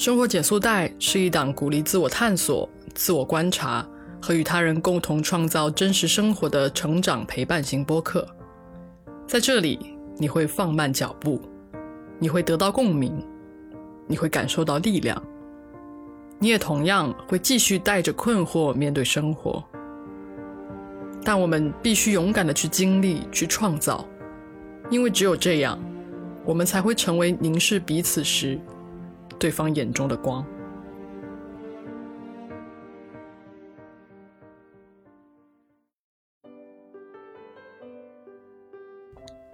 生活减速带是一档鼓励自我探索、自我观察和与他人共同创造真实生活的成长陪伴型播客。在这里，你会放慢脚步，你会得到共鸣，你会感受到力量，你也同样会继续带着困惑面对生活。但我们必须勇敢的去经历、去创造，因为只有这样，我们才会成为凝视彼此时。对方眼中的光。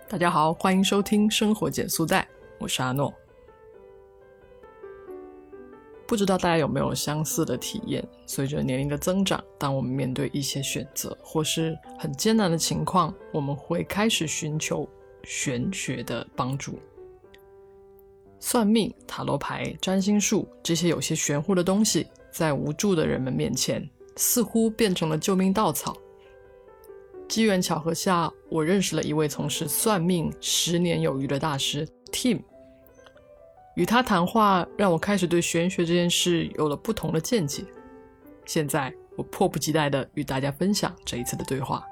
大家好，欢迎收听《生活减速带》，我是阿诺。不知道大家有没有相似的体验？随着年龄的增长，当我们面对一些选择或是很艰难的情况，我们会开始寻求玄学的帮助。算命、塔罗牌、占星术这些有些玄乎的东西，在无助的人们面前，似乎变成了救命稻草。机缘巧合下，我认识了一位从事算命十年有余的大师 Tim。与他谈话，让我开始对玄学这件事有了不同的见解。现在，我迫不及待地与大家分享这一次的对话。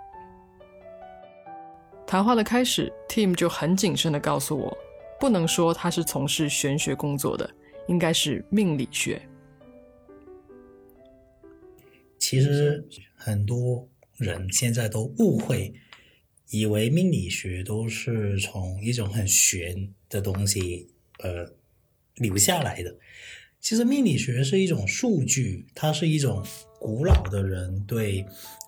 谈话的开始，Tim 就很谨慎地告诉我。不能说他是从事玄学工作的，应该是命理学。其实很多人现在都误会，以为命理学都是从一种很玄的东西呃留下来的。其实命理学是一种数据，它是一种古老的人对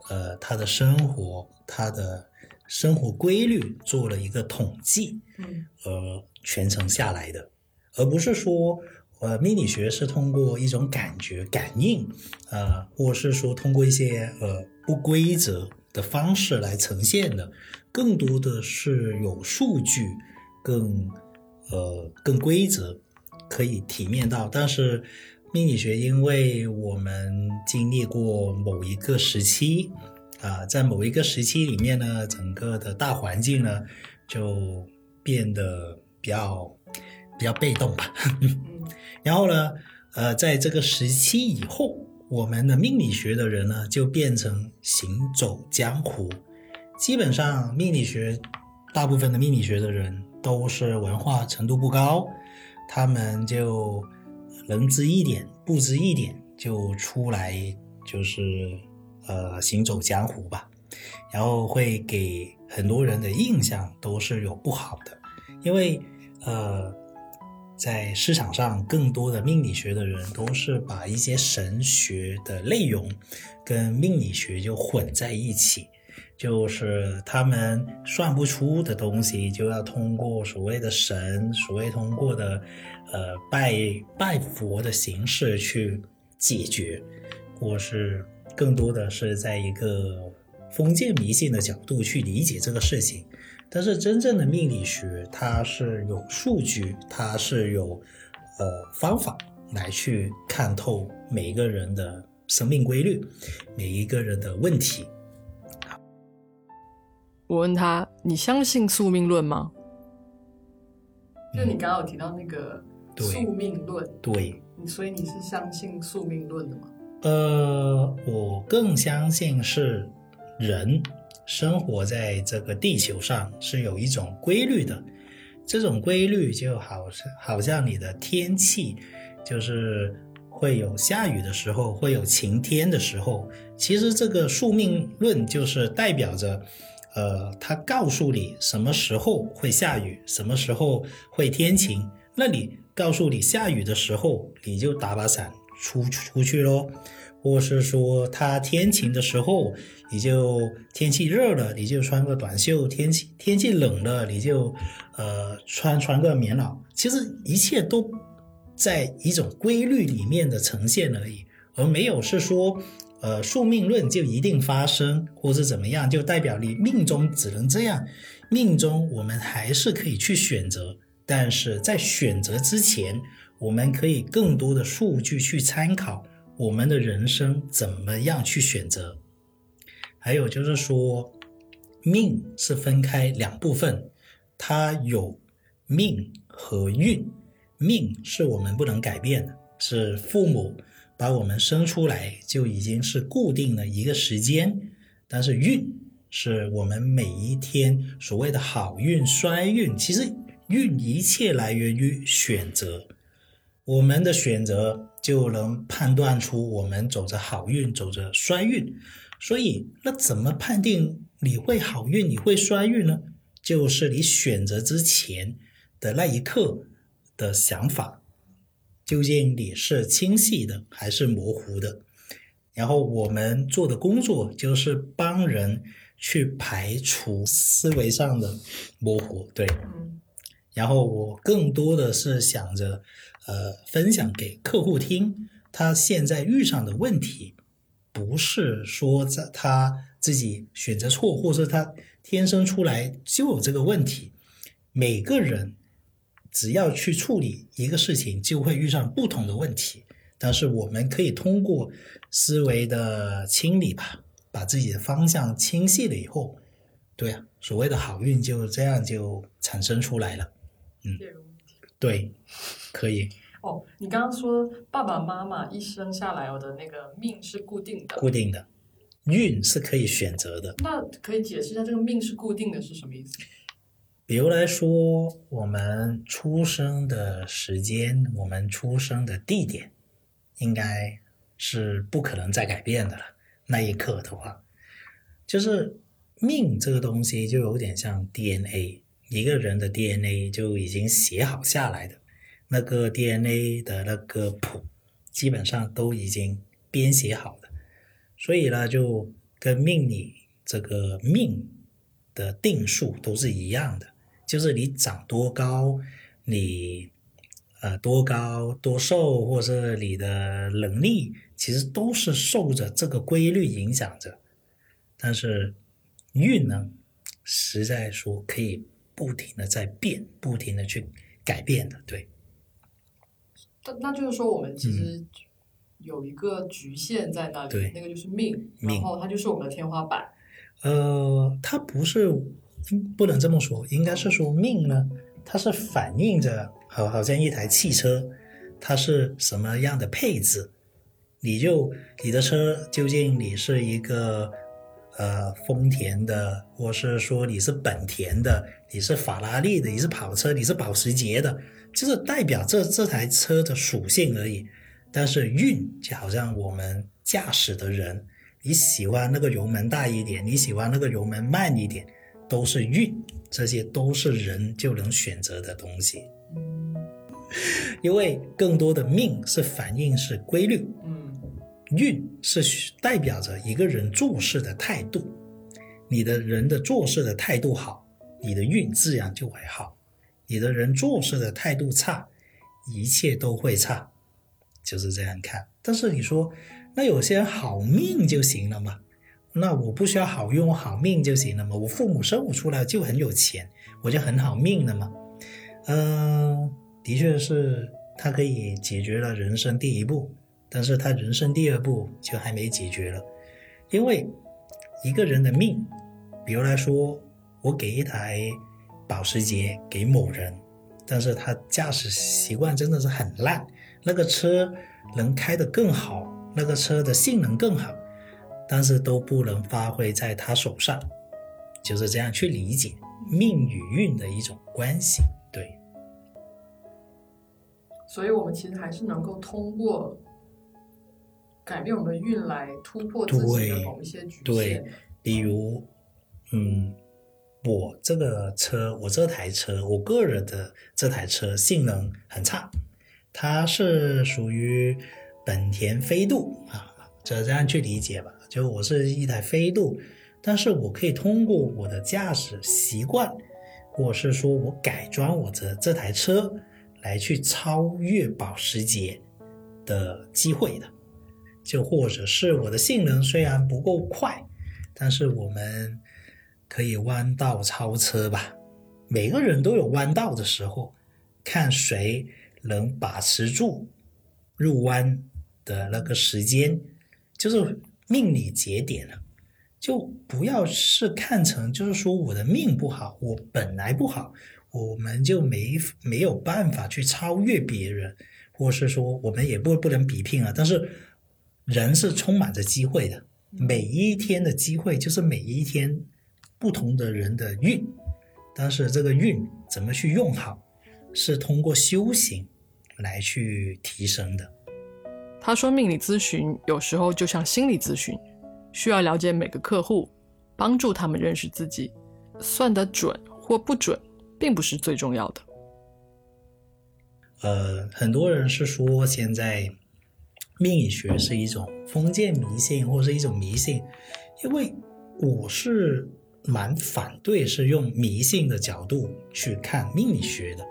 呃他的生活、他的生活规律做了一个统计，嗯，呃。全程下来的，而不是说，呃，命理学是通过一种感觉、感应，呃，或是说通过一些呃不规则的方式来呈现的，更多的是有数据，更呃更规则，可以体面到。但是命理学，因为我们经历过某一个时期，啊，在某一个时期里面呢，整个的大环境呢就变得。比较比较被动吧，然后呢，呃，在这个时期以后，我们的命理学的人呢，就变成行走江湖。基本上，命理学大部分的命理学的人都是文化程度不高，他们就能知一点，不知一点，就出来就是呃行走江湖吧，然后会给很多人的印象都是有不好的，因为。呃，在市场上，更多的命理学的人都是把一些神学的内容跟命理学就混在一起，就是他们算不出的东西，就要通过所谓的神，所谓通过的呃拜拜佛的形式去解决，或是更多的是在一个封建迷信的角度去理解这个事情。但是真正的命理学，它是有数据，它是有呃方法来去看透每一个人的生命规律，每一个人的问题。我问他：“你相信宿命论吗？”就你刚刚有提到那个宿命论，对，所以你是相信宿命论的吗？呃，我更相信是人。生活在这个地球上是有一种规律的，这种规律就好好像你的天气，就是会有下雨的时候，会有晴天的时候。其实这个宿命论就是代表着，呃，它告诉你什么时候会下雨，什么时候会天晴。那你告诉你下雨的时候，你就打把伞出出去喽。或是说，它天晴的时候，你就天气热了，你就穿个短袖；天气天气冷了，你就呃穿穿个棉袄。其实一切都在一种规律里面的呈现而已，而没有是说，呃，宿命论就一定发生，或是怎么样，就代表你命中只能这样。命中我们还是可以去选择，但是在选择之前，我们可以更多的数据去参考。我们的人生怎么样去选择？还有就是说，命是分开两部分，它有命和运。命是我们不能改变的，是父母把我们生出来就已经是固定了一个时间，但是运是我们每一天所谓的好运、衰运，其实运一切来源于选择，我们的选择就能判断出我们走着好运，走着衰运。所以，那怎么判定你会好运，你会衰运呢？就是你选择之前的那一刻的想法，究竟你是清晰的还是模糊的？然后我们做的工作就是帮人去排除思维上的模糊，对。然后我更多的是想着，呃，分享给客户听，他现在遇上的问题。不是说在他自己选择错，或者他天生出来就有这个问题。每个人只要去处理一个事情，就会遇上不同的问题。但是我们可以通过思维的清理吧，把自己的方向清晰了以后，对啊，所谓的好运就这样就产生出来了。嗯，对，可以。哦，你刚刚说爸爸妈妈一生下来我的那个命是固定的，固定的，运是可以选择的。那可以解释一下这个命是固定的是什么意思？比如来说，我们出生的时间，我们出生的地点，应该是不可能再改变的了。那一刻的话，就是命这个东西就有点像 DNA，一个人的 DNA 就已经写好下来的。那个 DNA 的那个谱，基本上都已经编写好的，所以呢，就跟命理这个命的定数都是一样的，就是你长多高，你呃多高多瘦，或者你的能力，其实都是受着这个规律影响着。但是运呢，实在说可以不停的在变，不停的去改变的，对。那那就是说，我们其实有一个局限在那里，那个就是命，然后它就是我们的天花板。呃，它不是不能这么说，应该是说命呢，它是反映着，好好像一台汽车，它是什么样的配置，你就你的车究竟你是一个呃丰田的，或是说你是本田的，你是法拉利的，你是跑车，你是保时捷的。就是代表这这台车的属性而已，但是运就好像我们驾驶的人，你喜欢那个油门大一点，你喜欢那个油门慢一点，都是运，这些都是人就能选择的东西。因为更多的命是反应是规律，运是代表着一个人做事的态度，你的人的做事的态度好，你的运自然就会好。你的人做事的态度差，一切都会差，就是这样看。但是你说，那有些人好命就行了嘛？那我不需要好运，我好命就行了嘛？我父母生我出来就很有钱，我就很好命了嘛？嗯，的确是它可以解决了人生第一步，但是他人生第二步就还没解决了，因为一个人的命，比如来说，我给一台。保时捷给某人，但是他驾驶习惯真的是很烂，那个车能开得更好，那个车的性能更好，但是都不能发挥在他手上，就是这样去理解命与运的一种关系，对。所以我们其实还是能够通过改变我们运来突破自己的某一些局限，对，比如，嗯。我这个车，我这台车，我个人的这台车性能很差，它是属于本田飞度啊，就这样去理解吧。就我是一台飞度，但是我可以通过我的驾驶习惯，或是说我改装我的这台车来去超越保时捷的机会的。就或者是我的性能虽然不够快，但是我们。可以弯道超车吧？每个人都有弯道的时候，看谁能把持住入弯的那个时间，就是命理节点了。就不要是看成就是说我的命不好，我本来不好，我们就没没有办法去超越别人，或是说我们也不不能比拼啊。但是人是充满着机会的，每一天的机会就是每一天不同的人的运，但是这个运怎么去用好，是通过修行来去提升的。他说，命理咨询有时候就像心理咨询，需要了解每个客户，帮助他们认识自己。算得准或不准，并不是最重要的。呃，很多人是说现在命理学是一种封建迷信，或是一种迷信。因为我是蛮反对是用迷信的角度去看命理学的。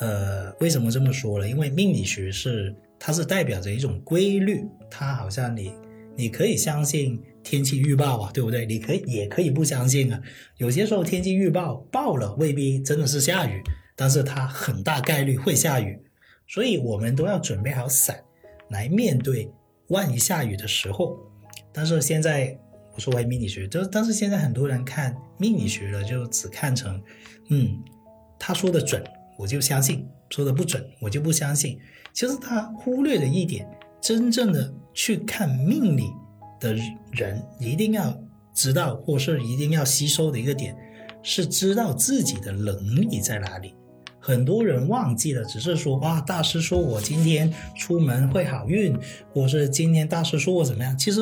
呃，为什么这么说呢？因为命理学是它是代表着一种规律，它好像你你可以相信天气预报啊，对不对？你可以也可以不相信啊。有些时候天气预报报了，未必真的是下雨。但是它很大概率会下雨，所以我们都要准备好伞来面对万一下雨的时候。但是现在我说回命理学，就但是现在很多人看命理学了，就只看成，嗯，他说的准我就相信，说的不准我就不相信。其实他忽略了一点，真正的去看命理的人一定要知道或是一定要吸收的一个点，是知道自己的能力在哪里。很多人忘记了，只是说哇，大师说我今天出门会好运，或是今天大师说我怎么样。其实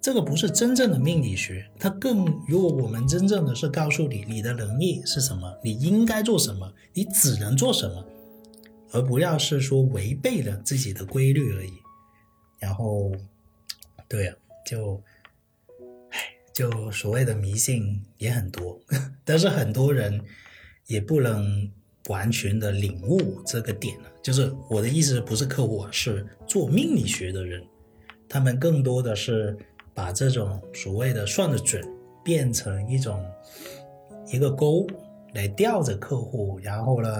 这个不是真正的命理学，它更如果我们真正的是告诉你你的能力是什么，你应该做什么，你只能做什么，而不要是说违背了自己的规律而已。然后，对啊，就，唉，就所谓的迷信也很多，但是很多人也不能。完全的领悟这个点了，就是我的意思不是客户，是做命理学的人，他们更多的是把这种所谓的算的准变成一种一个钩来吊着客户，然后呢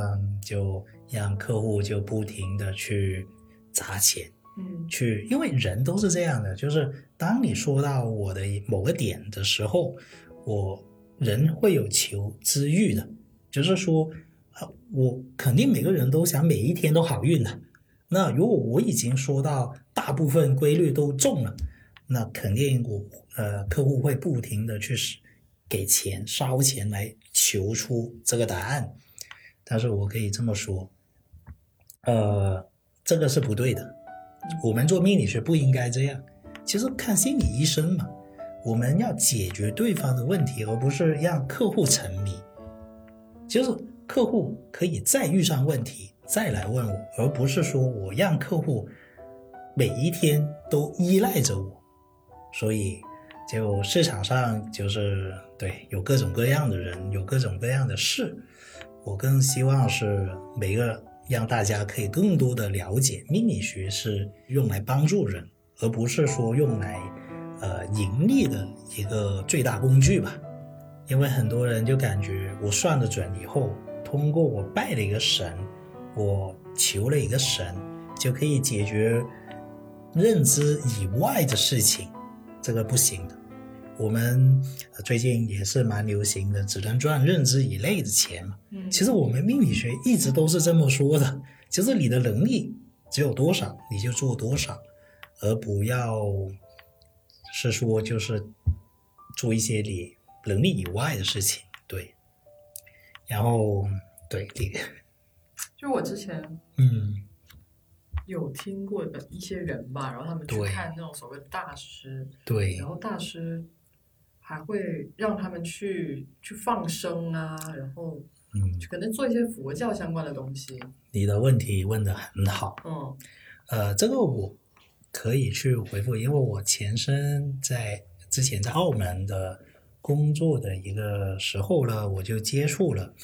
就让客户就不停的去砸钱，嗯，去，因为人都是这样的，就是当你说到我的某个点的时候，我人会有求知欲的，就是说。我肯定每个人都想每一天都好运的。那如果我已经说到大部分规律都中了，那肯定我呃客户会不停的去给钱烧钱来求出这个答案。但是我可以这么说，呃，这个是不对的。我们做命理学不应该这样。其实看心理医生嘛，我们要解决对方的问题，而不是让客户沉迷。就是。客户可以再遇上问题再来问我，而不是说我让客户每一天都依赖着我。所以，就市场上就是对有各种各样的人，有各种各样的事。我更希望是每个让大家可以更多的了解命理学是用来帮助人，而不是说用来呃盈利的一个最大工具吧。因为很多人就感觉我算得准以后。通过我拜了一个神，我求了一个神，就可以解决认知以外的事情，这个不行的。我们最近也是蛮流行的，只能赚认知以内的钱嘛。嗯，其实我们命理学一直都是这么说的，就是你的能力只有多少，你就做多少，而不要是说就是做一些你能力以外的事情。对，然后。对，就我之前嗯有听过的一些人吧，然后他们去看那种所谓的大师，对，然后大师还会让他们去去放生啊，然后嗯，可能做一些佛教相关的东西。你的问题问的很好，嗯，呃，这个我可以去回复，因为我前身在之前在澳门的。工作的一个时候呢，我就接触了，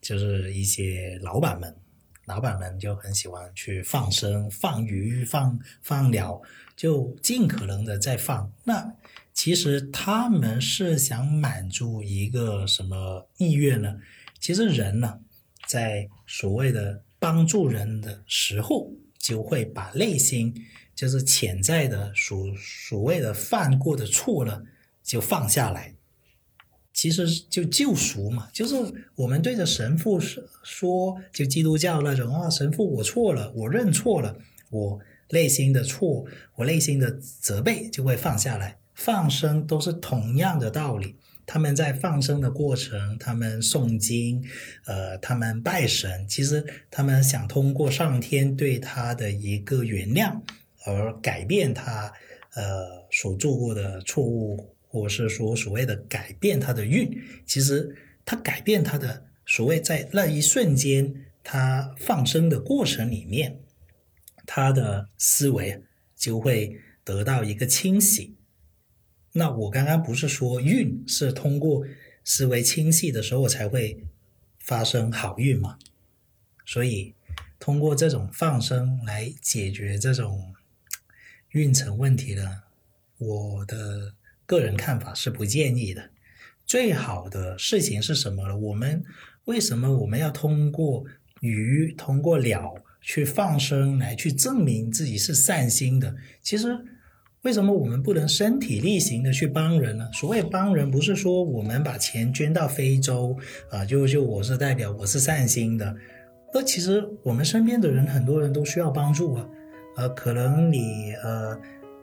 就是一些老板们，老板们就很喜欢去放生、放鱼、放放鸟，就尽可能的在放。那其实他们是想满足一个什么意愿呢？其实人呢，在所谓的帮助人的时候，就会把内心就是潜在的所所谓的犯过的错呢，就放下来。其实就救赎嘛，就是我们对着神父说，就基督教那种啊，神父我错了，我认错了，我内心的错，我内心的责备就会放下来。放生都是同样的道理，他们在放生的过程，他们诵经，呃，他们拜神，其实他们想通过上天对他的一个原谅而改变他呃所做过的错误，或是说所谓的改变他的运。其实他改变他的所谓在那一瞬间，他放生的过程里面，他的思维就会得到一个清洗。那我刚刚不是说运是通过思维清晰的时候才会发生好运吗？所以通过这种放生来解决这种运程问题呢，我的个人看法是不建议的。最好的事情是什么呢？我们为什么我们要通过鱼、通过鸟去放生来去证明自己是善心的？其实。为什么我们不能身体力行的去帮人呢？所谓帮人，不是说我们把钱捐到非洲啊，就就我是代表，我是善心的。那其实我们身边的人，很多人都需要帮助啊。呃，可能你呃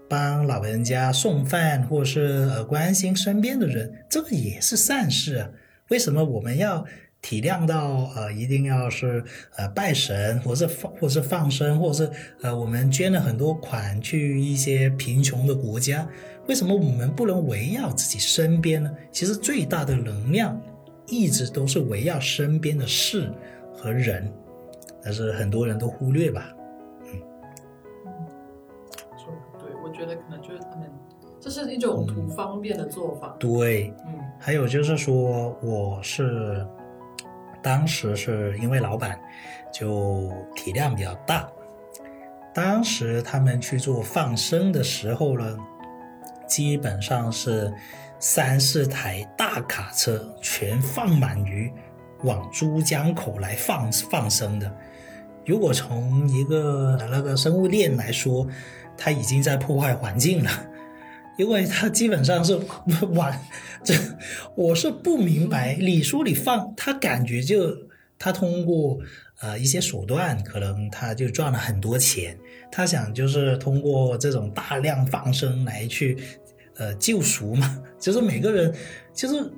帮老人家送饭，或是呃关心身边的人，这个也是善事啊。为什么我们要？体谅到呃，一定要是呃拜神，或是放，或是放生，或是呃我们捐了很多款去一些贫穷的国家，为什么我们不能围绕自己身边呢？其实最大的能量一直都是围绕身边的事和人，但是很多人都忽略吧。觉得可能就是他们这是一种图方便的做法。对，嗯，还有就是说我是。当时是因为老板就体量比较大，当时他们去做放生的时候呢，基本上是三四台大卡车全放满鱼往珠江口来放放生的。如果从一个那个生物链来说，它已经在破坏环境了。因为他基本上是 晚，这我是不明白。你说你放，他感觉就他通过呃一些手段，可能他就赚了很多钱。他想就是通过这种大量放生来去呃救赎嘛。就是每个人，就是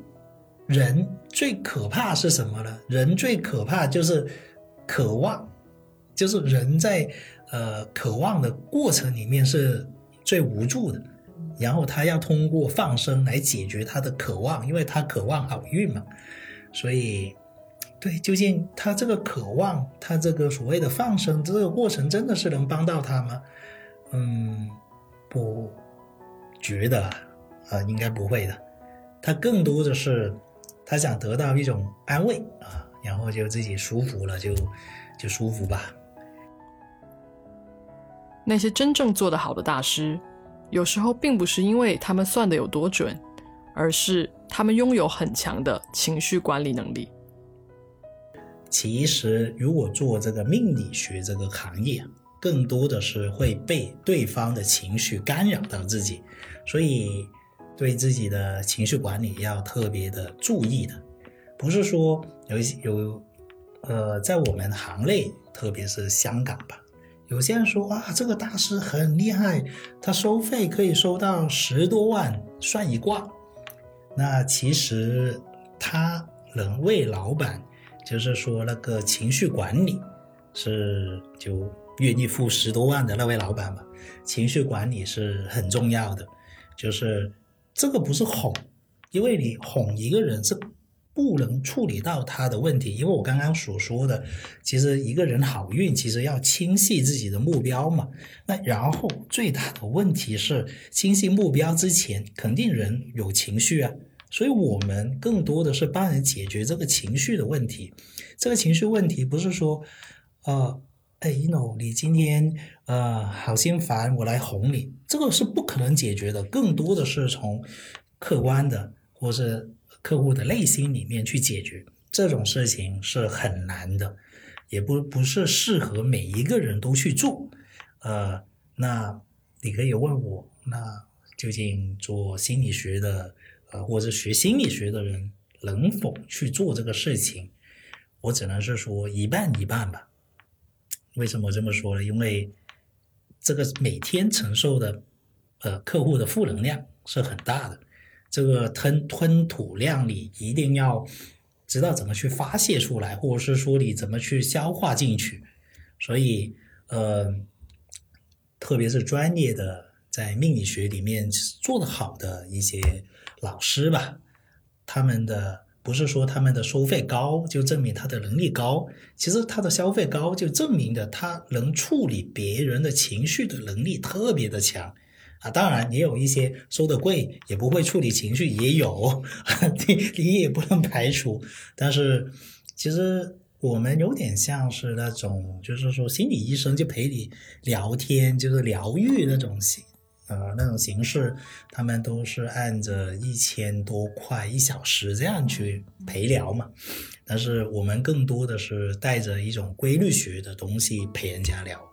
人最可怕是什么呢？人最可怕就是渴望，就是人在呃渴望的过程里面是最无助的。然后他要通过放生来解决他的渴望，因为他渴望好运嘛。所以，对，究竟他这个渴望，他这个所谓的放生这个过程，真的是能帮到他吗？嗯，不觉得啊，应该不会的。他更多的是他想得到一种安慰啊，然后就自己舒服了，就就舒服吧。那些真正做得好的大师。有时候并不是因为他们算的有多准，而是他们拥有很强的情绪管理能力。其实，如果做这个命理学这个行业，更多的是会被对方的情绪干扰到自己，所以对自己的情绪管理要特别的注意的。不是说有有，呃，在我们行内，特别是香港吧。有些人说啊，这个大师很厉害，他收费可以收到十多万算一卦。那其实他能为老板，就是说那个情绪管理，是就愿意付十多万的那位老板嘛。情绪管理是很重要的，就是这个不是哄，因为你哄一个人是。不能处理到他的问题，因为我刚刚所说的，其实一个人好运，其实要清晰自己的目标嘛。那然后最大的问题是，清晰目标之前，肯定人有情绪啊。所以我们更多的是帮人解决这个情绪的问题。这个情绪问题不是说，呃，哎，no，你今天呃好心烦，我来哄你，这个是不可能解决的。更多的是从客观的，或是。客户的内心里面去解决这种事情是很难的，也不不是适合每一个人都去做。呃，那你可以问我，那究竟做心理学的呃，或者学心理学的人能否去做这个事情，我只能是说一半一半吧。为什么这么说呢？因为这个每天承受的呃客户的负能量是很大的，这个吞吞吐量你一定要知道怎么去发泄出来，或者是说你怎么去消化进去。所以呃，特别是专业的在命理学里面做的好的一些。老师吧，他们的不是说他们的收费高就证明他的能力高，其实他的消费高就证明的他能处理别人的情绪的能力特别的强啊。当然也有一些收的贵也不会处理情绪，也有，你你也不能排除。但是其实我们有点像是那种，就是说心理医生就陪你聊天，就是疗愈那种形。呃，那种形式，他们都是按着一千多块一小时这样去陪聊嘛。但是我们更多的是带着一种规律学的东西陪人家聊，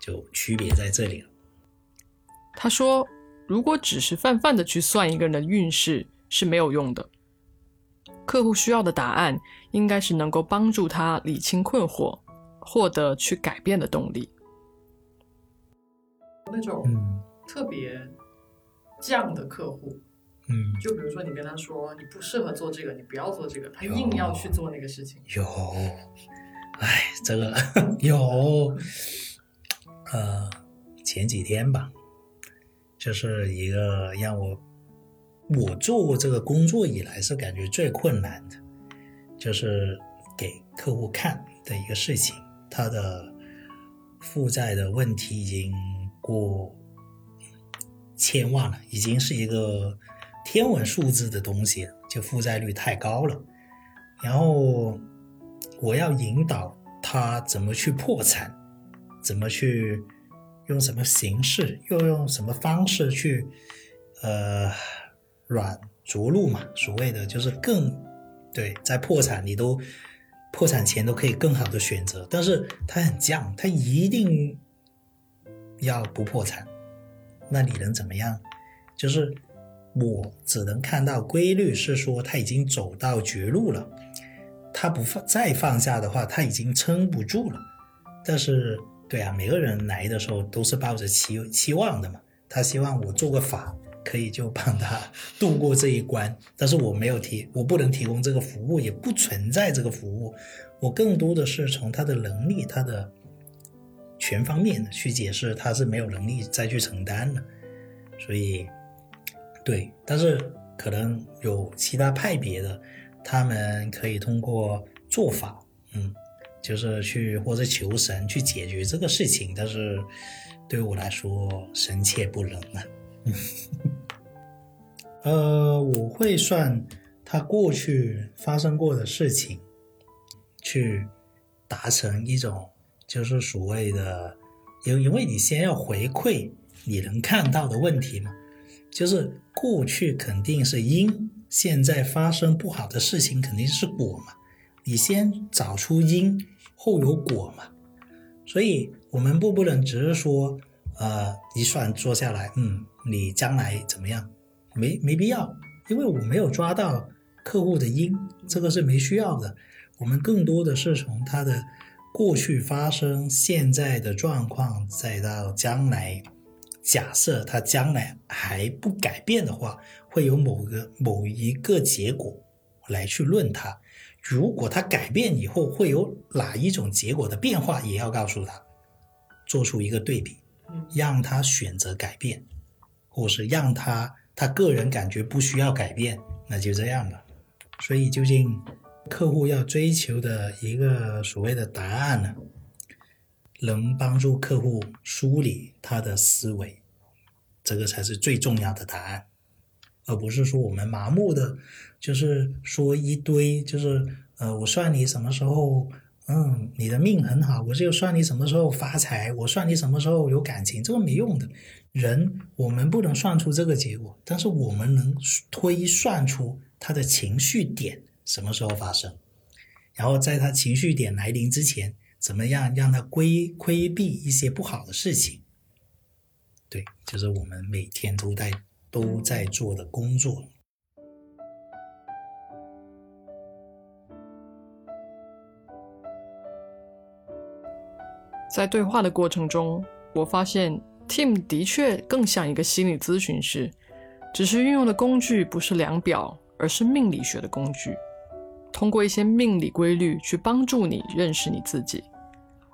就区别在这里了。他说，如果只是泛泛的去算一个人的运势是没有用的，客户需要的答案应该是能够帮助他理清困惑，获得去改变的动力。那种嗯。特别犟的客户，嗯，就比如说你跟他说你不适合做这个，你不要做这个，他硬要去做那个事情。有，哎，这个 有，呃，前几天吧，就是一个让我我做过这个工作以来是感觉最困难的，就是给客户看的一个事情，他的负债的问题已经过。千万了，已经是一个天文数字的东西，就负债率太高了。然后我要引导他怎么去破产，怎么去用什么形式，又用什么方式去呃软着陆嘛？所谓的就是更对，在破产你都破产前都可以更好的选择，但是他很犟，他一定要不破产。那你能怎么样？就是我只能看到规律，是说他已经走到绝路了，他不放再放下的话，他已经撑不住了。但是，对啊，每个人来的时候都是抱着期期望的嘛。他希望我做个法，可以就帮他度过这一关。但是我没有提，我不能提供这个服务，也不存在这个服务。我更多的是从他的能力，他的。全方面的去解释，他是没有能力再去承担了，所以，对，但是可能有其他派别的，他们可以通过做法，嗯，就是去或者求神去解决这个事情，但是对我来说，神切不能啊。呃，我会算他过去发生过的事情，去达成一种。就是所谓的，因因为你先要回馈你能看到的问题嘛，就是过去肯定是因，现在发生不好的事情肯定是果嘛，你先找出因后有果嘛，所以我们不不能只是说，呃，一算做下来，嗯，你将来怎么样，没没必要，因为我没有抓到客户的因，这个是没需要的，我们更多的是从他的。过去发生现在的状况，再到将来，假设他将来还不改变的话，会有某个某一个结果来去论它。如果他改变以后会有哪一种结果的变化，也要告诉他，做出一个对比，让他选择改变，或是让他他个人感觉不需要改变，那就这样吧。所以究竟。客户要追求的一个所谓的答案呢，能帮助客户梳理他的思维，这个才是最重要的答案，而不是说我们麻木的，就是说一堆，就是呃，我算你什么时候，嗯，你的命很好，我就算你什么时候发财，我算你什么时候有感情，这个没用的。人我们不能算出这个结果，但是我们能推算出他的情绪点。什么时候发生？然后在他情绪点来临之前，怎么样让他规规避一些不好的事情？对，就是我们每天都在都在做的工作在对话的过程中我发现 tim 的确更像一个心理咨询师只是运用的工具不是量表而是命理学的工具。通过一些命理规律去帮助你认识你自己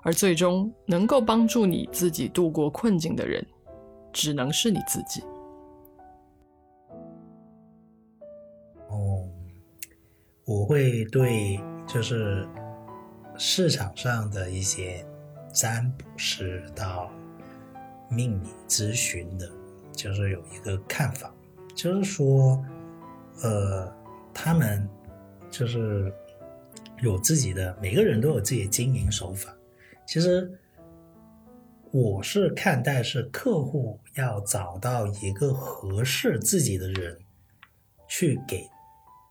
而最终能够帮助你自己度过困境的人只能是你自己。我会对就是市场上的一些。占卜师到命理咨询的，就是有一个看法，就是说，呃，他们就是有自己的，每个人都有自己的经营手法。其实我是看待是客户要找到一个合适自己的人，去给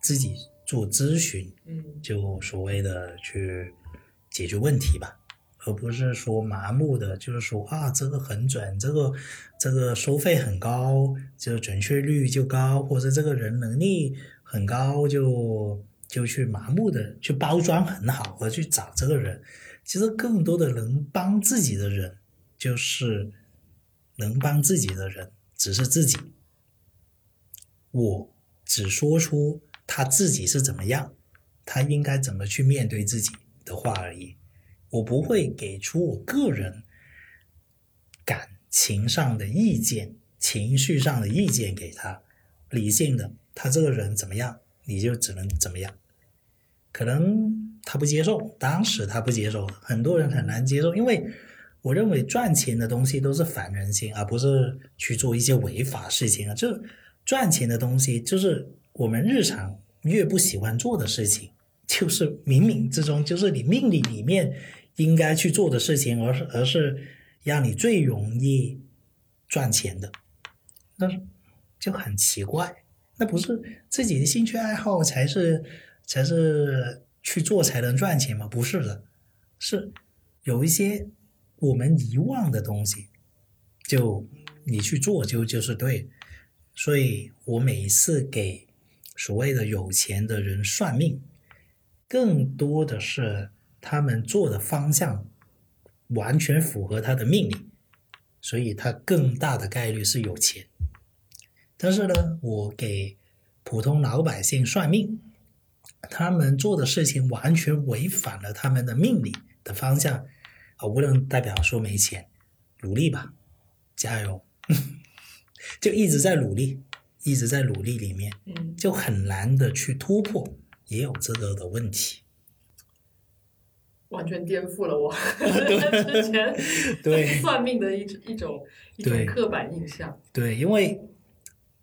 自己做咨询，嗯，就所谓的去解决问题吧。而不是说麻木的，就是说啊，这个很准，这个这个收费很高，就准确率就高，或者这个人能力很高，就就去麻木的去包装很好，而去找这个人。其实更多的能帮自己的人，就是能帮自己的人，只是自己。我只说出他自己是怎么样，他应该怎么去面对自己的话而已。我不会给出我个人感情上的意见、情绪上的意见给他，理性的，他这个人怎么样，你就只能怎么样。可能他不接受，当时他不接受，很多人很难接受，因为我认为赚钱的东西都是反人性，而不是去做一些违法事情啊。就赚钱的东西，就是我们日常越不喜欢做的事情，就是冥冥之中，就是你命里里面。应该去做的事情，而是而是让你最容易赚钱的，那就很奇怪。那不是自己的兴趣爱好才是才是去做才能赚钱吗？不是的，是有一些我们遗忘的东西，就你去做就就是对。所以我每一次给所谓的有钱的人算命，更多的是。他们做的方向完全符合他的命理，所以他更大的概率是有钱。但是呢，我给普通老百姓算命，他们做的事情完全违反了他们的命理的方向啊！不能代表说没钱，努力吧，加油，就一直在努力，一直在努力里面，嗯，就很难的去突破，也有这个的问题。完全颠覆了我 之前 对 算命的一一种一种刻板印象。对，因为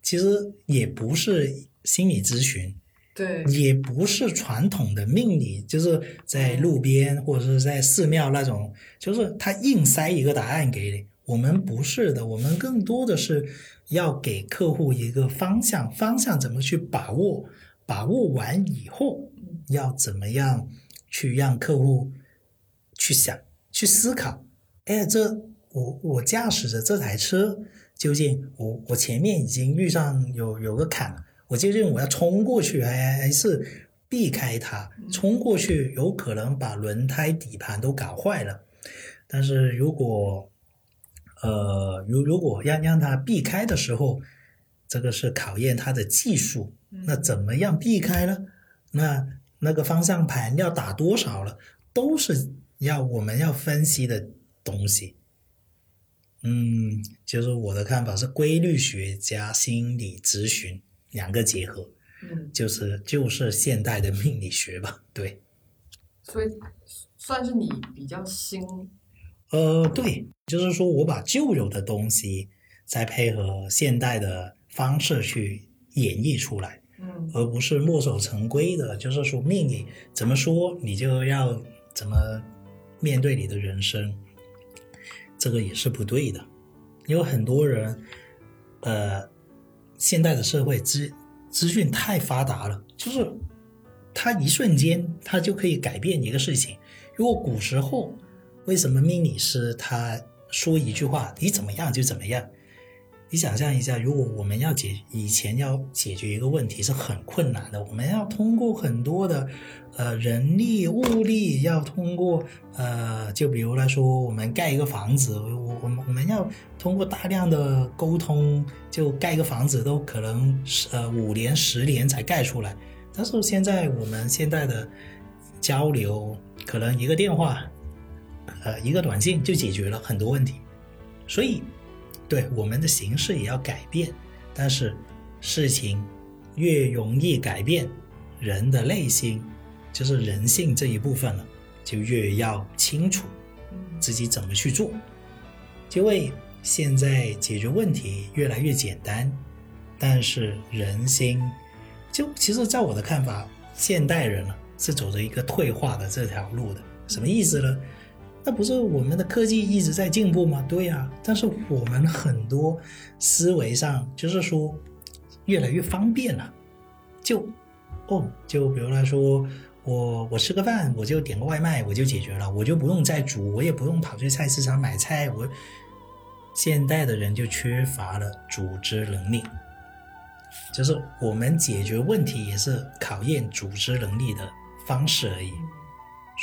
其实也不是心理咨询，对，也不是传统的命理，就是在路边或者是在寺庙那种，就是他硬塞一个答案给你。我们不是的，我们更多的是要给客户一个方向，方向怎么去把握，把握完以后要怎么样。去让客户去想、去思考，哎，这我我驾驶着这台车，究竟我我前面已经遇上有有个坎，我究竟我要冲过去，还还是避开它？冲过去有可能把轮胎、底盘都搞坏了。但是如果呃，如如果要让他避开的时候，这个是考验他的技术。那怎么样避开呢？那那个方向盘要打多少了，都是要我们要分析的东西。嗯，就是我的看法是规律学加心理咨询两个结合，嗯，就是就是现代的命理学吧，对。所以算是你比较新。呃，对，就是说我把旧有的东西再配合现代的方式去演绎出来。嗯，而不是墨守成规的，就是说命里怎么说，你就要怎么面对你的人生，这个也是不对的。有很多人，呃，现代的社会资资讯太发达了，就是他一瞬间他就可以改变一个事情。如果古时候，为什么命理师他说一句话，你怎么样就怎么样？你想象一下，如果我们要解以前要解决一个问题是很困难的，我们要通过很多的呃人力物力，要通过呃，就比如来说，我们盖一个房子，我我我们我们要通过大量的沟通，就盖一个房子都可能呃五年十年才盖出来。但是现在我们现在的交流，可能一个电话，呃一个短信就解决了很多问题，所以。对我们的形式也要改变，但是事情越容易改变，人的内心就是人性这一部分了，就越要清楚自己怎么去做。因为现在解决问题越来越简单，但是人心就其实，在我的看法，现代人了是走着一个退化的这条路的。什么意思呢？那不是我们的科技一直在进步吗？对呀，但是我们很多思维上就是说越来越方便了，就哦，就比如来说，我我吃个饭，我就点个外卖，我就解决了，我就不用再煮，我也不用跑去菜市场买菜。我现代的人就缺乏了组织能力，就是我们解决问题也是考验组织能力的方式而已。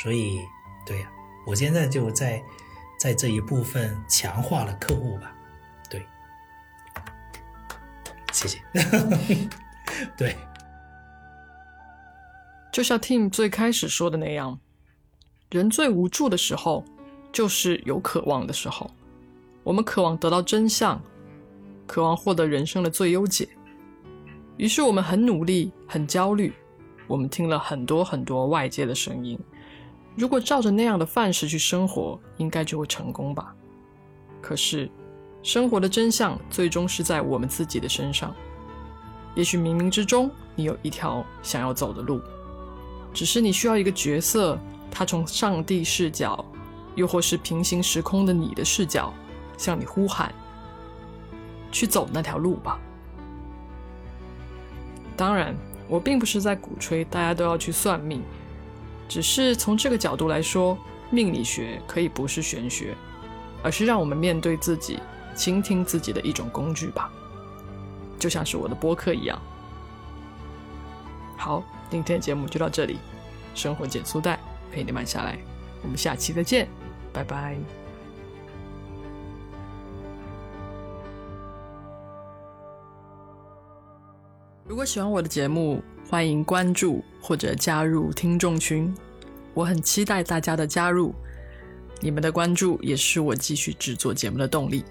所以，对呀。我现在就在在这一部分强化了客户吧，对，谢谢，对，就像 Tim 最开始说的那样，人最无助的时候，就是有渴望的时候。我们渴望得到真相，渴望获得人生的最优解，于是我们很努力，很焦虑。我们听了很多很多外界的声音。如果照着那样的范式去生活，应该就会成功吧。可是，生活的真相最终是在我们自己的身上。也许冥冥之中，你有一条想要走的路，只是你需要一个角色，他从上帝视角，又或是平行时空的你的视角，向你呼喊，去走那条路吧。当然，我并不是在鼓吹大家都要去算命。只是从这个角度来说，命理学可以不是玄学，而是让我们面对自己、倾听自己的一种工具吧，就像是我的播客一样。好，今天的节目就到这里，生活减速带陪你慢下来，我们下期再见，拜拜。如果喜欢我的节目，欢迎关注或者加入听众群，我很期待大家的加入，你们的关注也是我继续制作节目的动力。